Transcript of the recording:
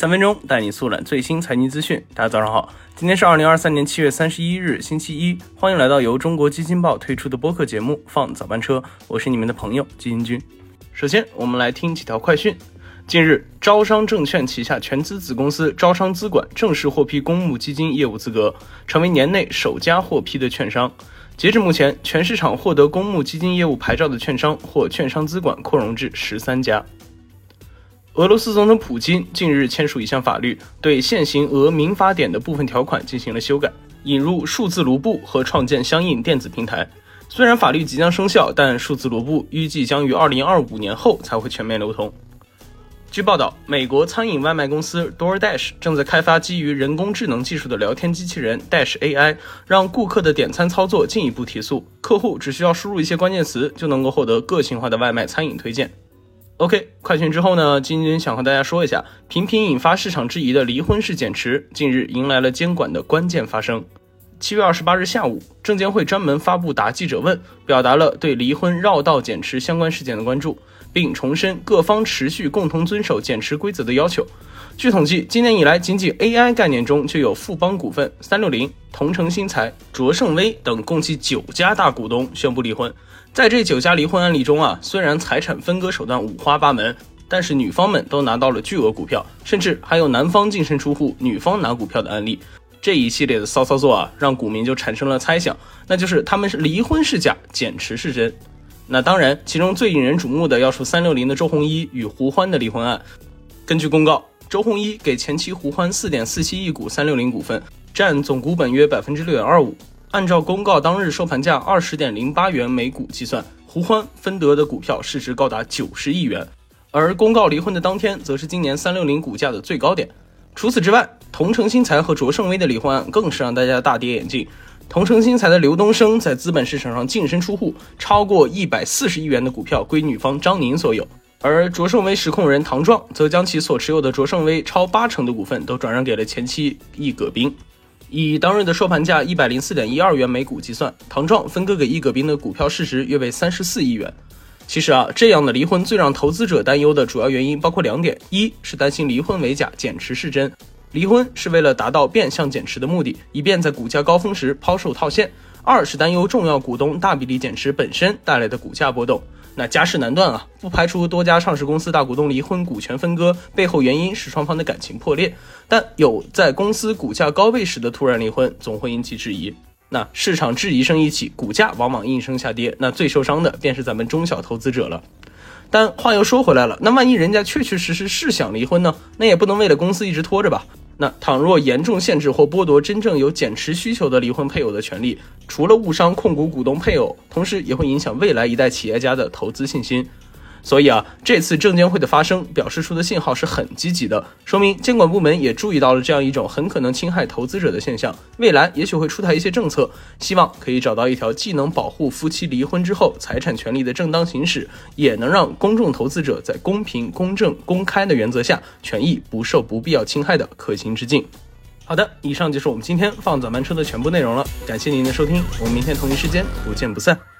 三分钟带你速览最新财经资讯。大家早上好，今天是二零二三年七月三十一日，星期一。欢迎来到由中国基金报推出的播客节目《放早班车》，我是你们的朋友基金君。首先，我们来听几条快讯。近日，招商证券旗下全资子公司招商资管正式获批公募基金业务资格，成为年内首家获批的券商。截至目前，全市场获得公募基金业务牌照的券商或券商资管扩容至十三家。俄罗斯总统普京近日签署一项法律，对现行俄民法典的部分条款进行了修改，引入数字卢布和创建相应电子平台。虽然法律即将生效，但数字卢布预计将于二零二五年后才会全面流通。据报道，美国餐饮外卖公司 DoorDash 正在开发基于人工智能技术的聊天机器人 Dash AI，让顾客的点餐操作进一步提速。客户只需要输入一些关键词，就能够获得个性化的外卖餐饮推荐。OK，快讯之后呢？今天想和大家说一下，频频引发市场质疑的离婚式减持，近日迎来了监管的关键发生。七月二十八日下午，证监会专门发布答记者问，表达了对离婚绕道减持相关事件的关注。并重申各方持续共同遵守减持规则的要求。据统计，今年以来，仅仅 AI 概念中就有富邦股份、三六零、同城新材、卓胜威等共计九家大股东宣布离婚。在这九家离婚案例中啊，虽然财产分割手段五花八门，但是女方们都拿到了巨额股票，甚至还有男方净身出户，女方拿股票的案例。这一系列的骚操作啊，让股民就产生了猜想，那就是他们是离婚是假，减持是真。那当然，其中最引人瞩目的要数三六零的周鸿祎与胡欢的离婚案。根据公告，周鸿祎给前妻胡欢四点四七亿股三六零股份，占总股本约百分之六点二五。按照公告当日收盘价二十点零八元每股计算，胡欢分得的股票市值高达九十亿元。而公告离婚的当天，则是今年三六零股价的最高点。除此之外，同程新材和卓胜威的离婚案更是让大家大跌眼镜。同程新材的刘东升在资本市场上净身出户，超过一百四十亿元的股票归女方张宁所有，而卓胜威实控人唐壮则将其所持有的卓胜威超八成的股份都转让给了前妻易葛冰。以当日的收盘价一百零四点一二元每股计算，唐壮分割给易葛冰的股票市值约为三十四亿元。其实啊，这样的离婚最让投资者担忧的主要原因包括两点：一是担心离婚为假，减持是真。离婚是为了达到变相减持的目的，以便在股价高峰时抛售套现。二是担忧重要股东大比例减持本身带来的股价波动。那家事难断啊，不排除多家上市公司大股东离婚、股权分割背后原因是双方的感情破裂。但有在公司股价高位时的突然离婚，总会引起质疑。那市场质疑声一起，股价往往应声下跌。那最受伤的便是咱们中小投资者了。但话又说回来了，那万一人家确确实实是想离婚呢？那也不能为了公司一直拖着吧。那倘若严重限制或剥夺真正有减持需求的离婚配偶的权利，除了误伤控股股东配偶，同时也会影响未来一代企业家的投资信心。所以啊，这次证监会的发声表示出的信号是很积极的，说明监管部门也注意到了这样一种很可能侵害投资者的现象，未来也许会出台一些政策，希望可以找到一条既能保护夫妻离婚之后财产权利的正当行使，也能让公众投资者在公平、公正、公开的原则下，权益不受不必要侵害的可行之境。好的，以上就是我们今天放早班车的全部内容了，感谢您的收听，我们明天同一时间不见不散。